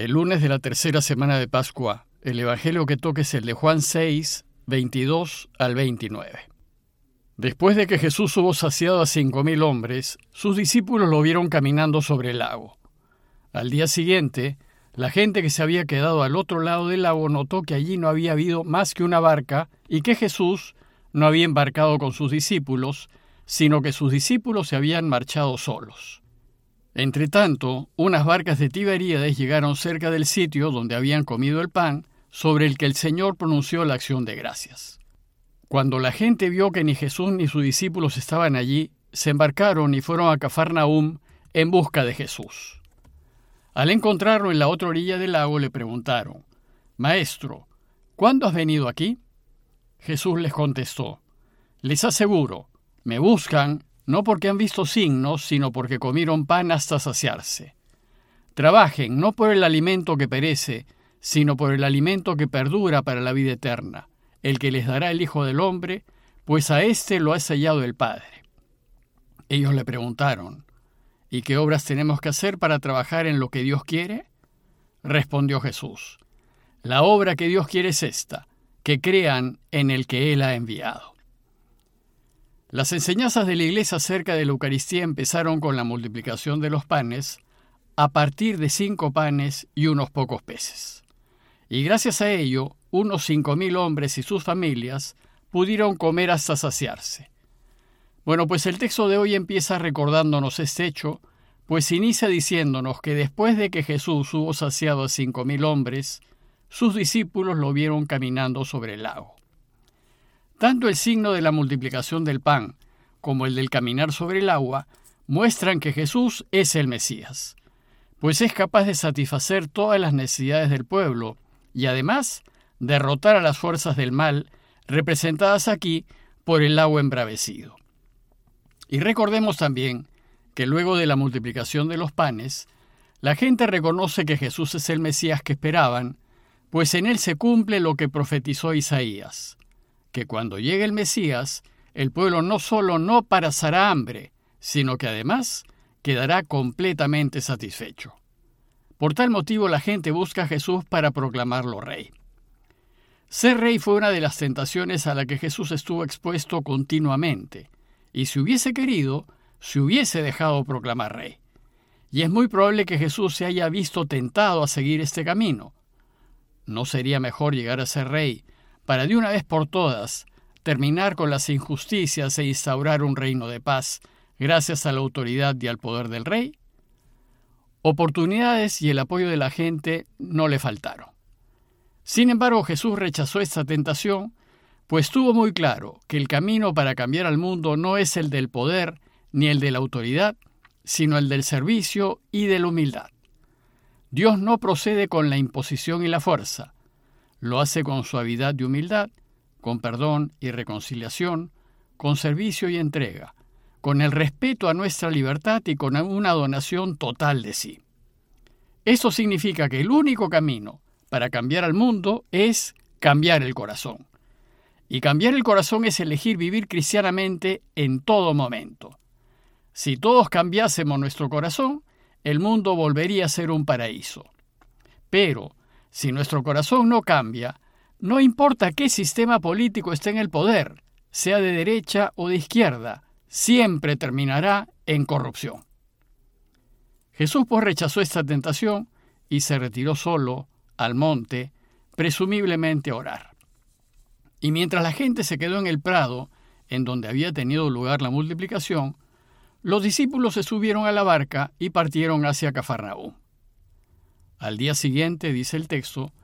El lunes de la tercera semana de Pascua, el Evangelio que toque es el de Juan 6, 22 al 29. Después de que Jesús hubo saciado a cinco mil hombres, sus discípulos lo vieron caminando sobre el lago. Al día siguiente, la gente que se había quedado al otro lado del lago notó que allí no había habido más que una barca y que Jesús no había embarcado con sus discípulos, sino que sus discípulos se habían marchado solos. Entretanto, unas barcas de Tiberíades llegaron cerca del sitio donde habían comido el pan, sobre el que el Señor pronunció la acción de gracias. Cuando la gente vio que ni Jesús ni sus discípulos estaban allí, se embarcaron y fueron a Cafarnaúm en busca de Jesús. Al encontrarlo en la otra orilla del lago le preguntaron, Maestro, ¿cuándo has venido aquí? Jesús les contestó, Les aseguro, me buscan no porque han visto signos, sino porque comieron pan hasta saciarse. Trabajen no por el alimento que perece, sino por el alimento que perdura para la vida eterna, el que les dará el Hijo del Hombre, pues a éste lo ha sellado el Padre. Ellos le preguntaron, ¿y qué obras tenemos que hacer para trabajar en lo que Dios quiere? Respondió Jesús, la obra que Dios quiere es esta, que crean en el que Él ha enviado. Las enseñanzas de la Iglesia acerca de la Eucaristía empezaron con la multiplicación de los panes a partir de cinco panes y unos pocos peces. Y gracias a ello, unos cinco mil hombres y sus familias pudieron comer hasta saciarse. Bueno, pues el texto de hoy empieza recordándonos este hecho, pues inicia diciéndonos que después de que Jesús hubo saciado a cinco mil hombres, sus discípulos lo vieron caminando sobre el lago. Tanto el signo de la multiplicación del pan como el del caminar sobre el agua muestran que Jesús es el Mesías, pues es capaz de satisfacer todas las necesidades del pueblo y además derrotar a las fuerzas del mal representadas aquí por el agua embravecido. Y recordemos también que luego de la multiplicación de los panes, la gente reconoce que Jesús es el Mesías que esperaban, pues en él se cumple lo que profetizó Isaías, que cuando llegue el Mesías, el pueblo no solo no pasará hambre, sino que además quedará completamente satisfecho. Por tal motivo la gente busca a Jesús para proclamarlo rey. Ser rey fue una de las tentaciones a la que Jesús estuvo expuesto continuamente, y si hubiese querido, se hubiese dejado proclamar rey. Y es muy probable que Jesús se haya visto tentado a seguir este camino. ¿No sería mejor llegar a ser rey para de una vez por todas terminar con las injusticias e instaurar un reino de paz gracias a la autoridad y al poder del rey? Oportunidades y el apoyo de la gente no le faltaron. Sin embargo, Jesús rechazó esta tentación, pues tuvo muy claro que el camino para cambiar al mundo no es el del poder ni el de la autoridad, sino el del servicio y de la humildad. Dios no procede con la imposición y la fuerza, lo hace con suavidad y humildad, con perdón y reconciliación, con servicio y entrega, con el respeto a nuestra libertad y con una donación total de sí. Eso significa que el único camino para cambiar al mundo es cambiar el corazón. Y cambiar el corazón es elegir vivir cristianamente en todo momento. Si todos cambiásemos nuestro corazón, el mundo volvería a ser un paraíso. Pero, si nuestro corazón no cambia, no importa qué sistema político esté en el poder, sea de derecha o de izquierda, siempre terminará en corrupción. Jesús pues rechazó esta tentación y se retiró solo al monte, presumiblemente a orar. Y mientras la gente se quedó en el prado, en donde había tenido lugar la multiplicación, los discípulos se subieron a la barca y partieron hacia Cafarnaúm. Al día siguiente, dice el texto,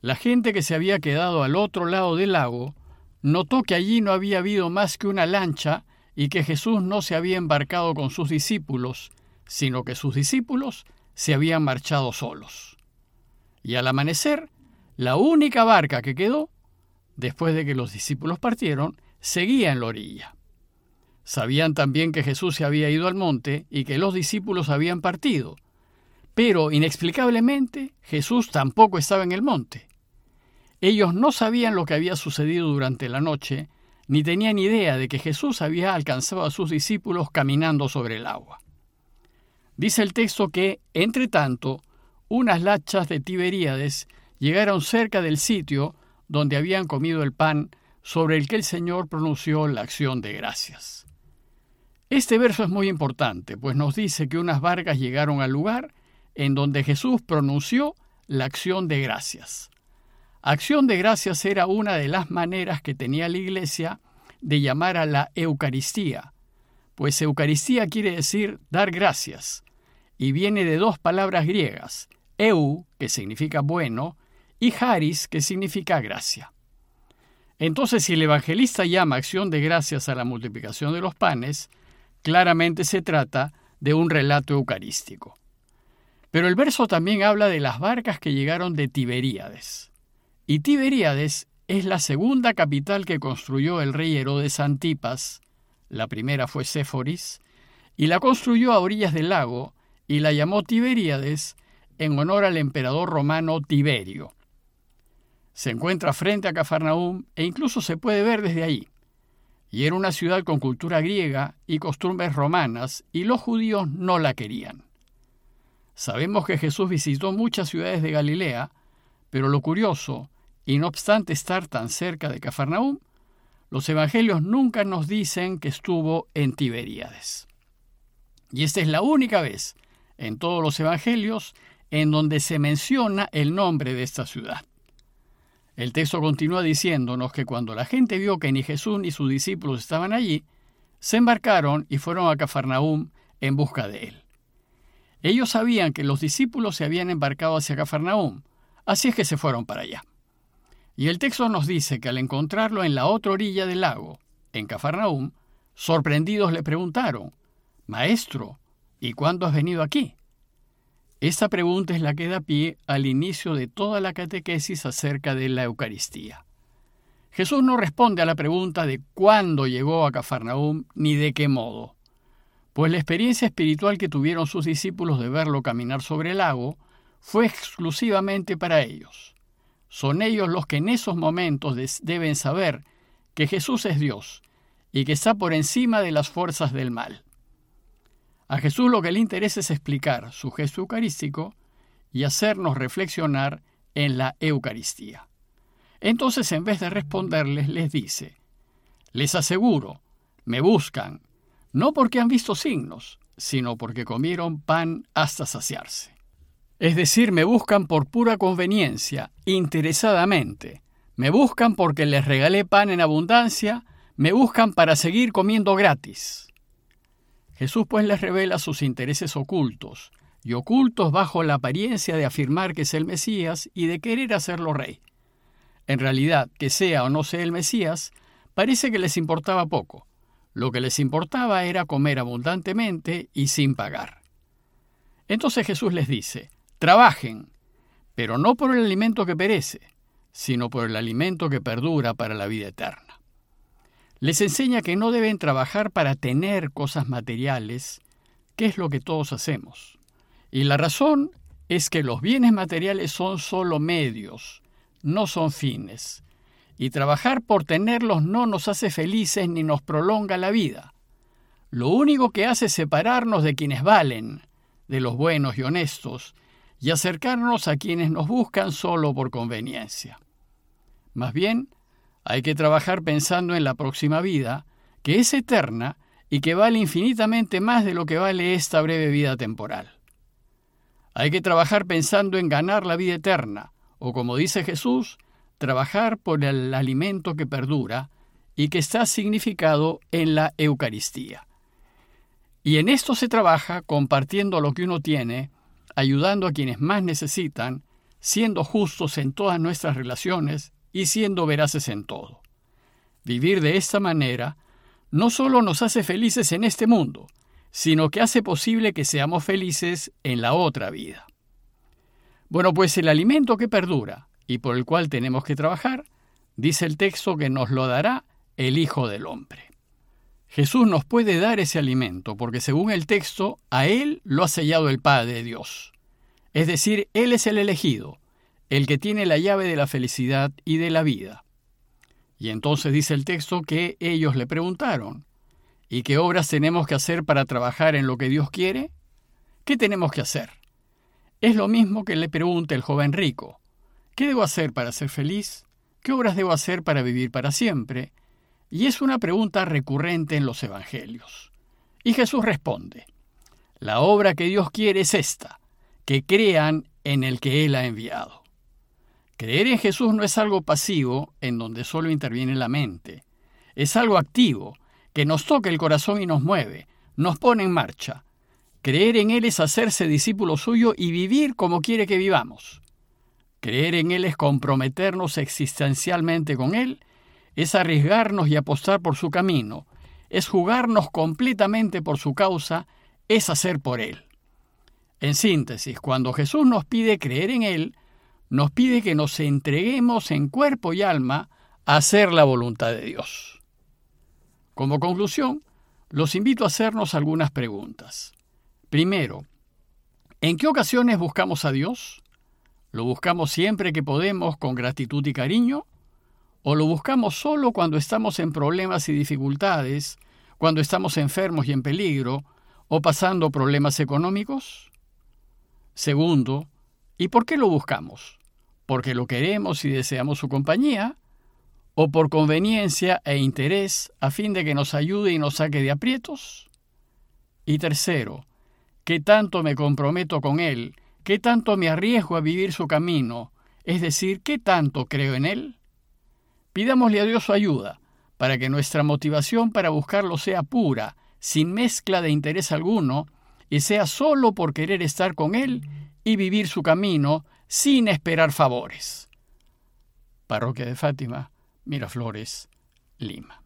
la gente que se había quedado al otro lado del lago notó que allí no había habido más que una lancha y que Jesús no se había embarcado con sus discípulos, sino que sus discípulos se habían marchado solos. Y al amanecer, la única barca que quedó, después de que los discípulos partieron, seguía en la orilla. Sabían también que Jesús se había ido al monte y que los discípulos habían partido, pero inexplicablemente Jesús tampoco estaba en el monte. Ellos no sabían lo que había sucedido durante la noche, ni tenían idea de que Jesús había alcanzado a sus discípulos caminando sobre el agua. Dice el texto que, entre tanto, unas lachas de Tiberíades llegaron cerca del sitio donde habían comido el pan sobre el que el Señor pronunció la acción de gracias. Este verso es muy importante, pues nos dice que unas barcas llegaron al lugar en donde Jesús pronunció la acción de gracias. Acción de gracias era una de las maneras que tenía la Iglesia de llamar a la Eucaristía, pues Eucaristía quiere decir dar gracias, y viene de dos palabras griegas, eu, que significa bueno, y haris, que significa gracia. Entonces, si el evangelista llama acción de gracias a la multiplicación de los panes, claramente se trata de un relato eucarístico. Pero el verso también habla de las barcas que llegaron de Tiberíades. Y Tiberíades es la segunda capital que construyó el rey Herodes Antipas, la primera fue Séforis, y la construyó a orillas del lago y la llamó Tiberíades en honor al emperador romano Tiberio. Se encuentra frente a Cafarnaúm e incluso se puede ver desde allí. Y era una ciudad con cultura griega y costumbres romanas, y los judíos no la querían. Sabemos que Jesús visitó muchas ciudades de Galilea, pero lo curioso, y no obstante estar tan cerca de Cafarnaúm, los evangelios nunca nos dicen que estuvo en Tiberíades. Y esta es la única vez en todos los evangelios en donde se menciona el nombre de esta ciudad. El texto continúa diciéndonos que cuando la gente vio que ni Jesús ni sus discípulos estaban allí, se embarcaron y fueron a Cafarnaúm en busca de él. Ellos sabían que los discípulos se habían embarcado hacia Cafarnaúm, así es que se fueron para allá. Y el texto nos dice que al encontrarlo en la otra orilla del lago, en Cafarnaúm, sorprendidos le preguntaron, Maestro, ¿y cuándo has venido aquí? Esta pregunta es la que da pie al inicio de toda la catequesis acerca de la Eucaristía. Jesús no responde a la pregunta de cuándo llegó a Cafarnaúm ni de qué modo pues la experiencia espiritual que tuvieron sus discípulos de verlo caminar sobre el lago fue exclusivamente para ellos. Son ellos los que en esos momentos deben saber que Jesús es Dios y que está por encima de las fuerzas del mal. A Jesús lo que le interesa es explicar su gesto eucarístico y hacernos reflexionar en la Eucaristía. Entonces, en vez de responderles, les dice, les aseguro, me buscan, no porque han visto signos, sino porque comieron pan hasta saciarse. Es decir, me buscan por pura conveniencia, interesadamente. Me buscan porque les regalé pan en abundancia, me buscan para seguir comiendo gratis. Jesús pues les revela sus intereses ocultos, y ocultos bajo la apariencia de afirmar que es el Mesías y de querer hacerlo rey. En realidad, que sea o no sea el Mesías, parece que les importaba poco, lo que les importaba era comer abundantemente y sin pagar. Entonces Jesús les dice, trabajen, pero no por el alimento que perece, sino por el alimento que perdura para la vida eterna. Les enseña que no deben trabajar para tener cosas materiales, que es lo que todos hacemos. Y la razón es que los bienes materiales son solo medios, no son fines, y trabajar por tenerlos no nos hace felices ni nos prolonga la vida. Lo único que hace es separarnos de quienes valen, de los buenos y honestos, y acercarnos a quienes nos buscan solo por conveniencia. Más bien, hay que trabajar pensando en la próxima vida, que es eterna y que vale infinitamente más de lo que vale esta breve vida temporal. Hay que trabajar pensando en ganar la vida eterna, o como dice Jesús, trabajar por el alimento que perdura y que está significado en la Eucaristía. Y en esto se trabaja compartiendo lo que uno tiene, ayudando a quienes más necesitan, siendo justos en todas nuestras relaciones y siendo veraces en todo. Vivir de esta manera no solo nos hace felices en este mundo, sino que hace posible que seamos felices en la otra vida. Bueno, pues el alimento que perdura, y por el cual tenemos que trabajar, dice el texto que nos lo dará el Hijo del Hombre. Jesús nos puede dar ese alimento porque según el texto, a Él lo ha sellado el Padre Dios. Es decir, Él es el elegido, el que tiene la llave de la felicidad y de la vida. Y entonces dice el texto que ellos le preguntaron, ¿y qué obras tenemos que hacer para trabajar en lo que Dios quiere? ¿Qué tenemos que hacer? Es lo mismo que le pregunta el joven rico, ¿qué debo hacer para ser feliz? ¿Qué obras debo hacer para vivir para siempre? Y es una pregunta recurrente en los Evangelios. Y Jesús responde, la obra que Dios quiere es esta, que crean en el que Él ha enviado. Creer en Jesús no es algo pasivo en donde solo interviene la mente, es algo activo, que nos toca el corazón y nos mueve, nos pone en marcha. Creer en Él es hacerse discípulo suyo y vivir como quiere que vivamos. Creer en Él es comprometernos existencialmente con Él, es arriesgarnos y apostar por su camino, es jugarnos completamente por su causa, es hacer por Él. En síntesis, cuando Jesús nos pide creer en Él, nos pide que nos entreguemos en cuerpo y alma a hacer la voluntad de Dios. Como conclusión, los invito a hacernos algunas preguntas. Primero, ¿en qué ocasiones buscamos a Dios? ¿Lo buscamos siempre que podemos con gratitud y cariño? ¿O lo buscamos solo cuando estamos en problemas y dificultades, cuando estamos enfermos y en peligro, o pasando problemas económicos? Segundo, ¿y por qué lo buscamos? ¿Porque lo queremos y deseamos su compañía? ¿O por conveniencia e interés a fin de que nos ayude y nos saque de aprietos? Y tercero, ¿qué tanto me comprometo con Él? ¿Qué tanto me arriesgo a vivir su camino? Es decir, ¿qué tanto creo en Él? Pidámosle a Dios su ayuda, para que nuestra motivación para buscarlo sea pura, sin mezcla de interés alguno, y sea solo por querer estar con Él y vivir su camino sin esperar favores. Parroquia de Fátima, Miraflores, Lima.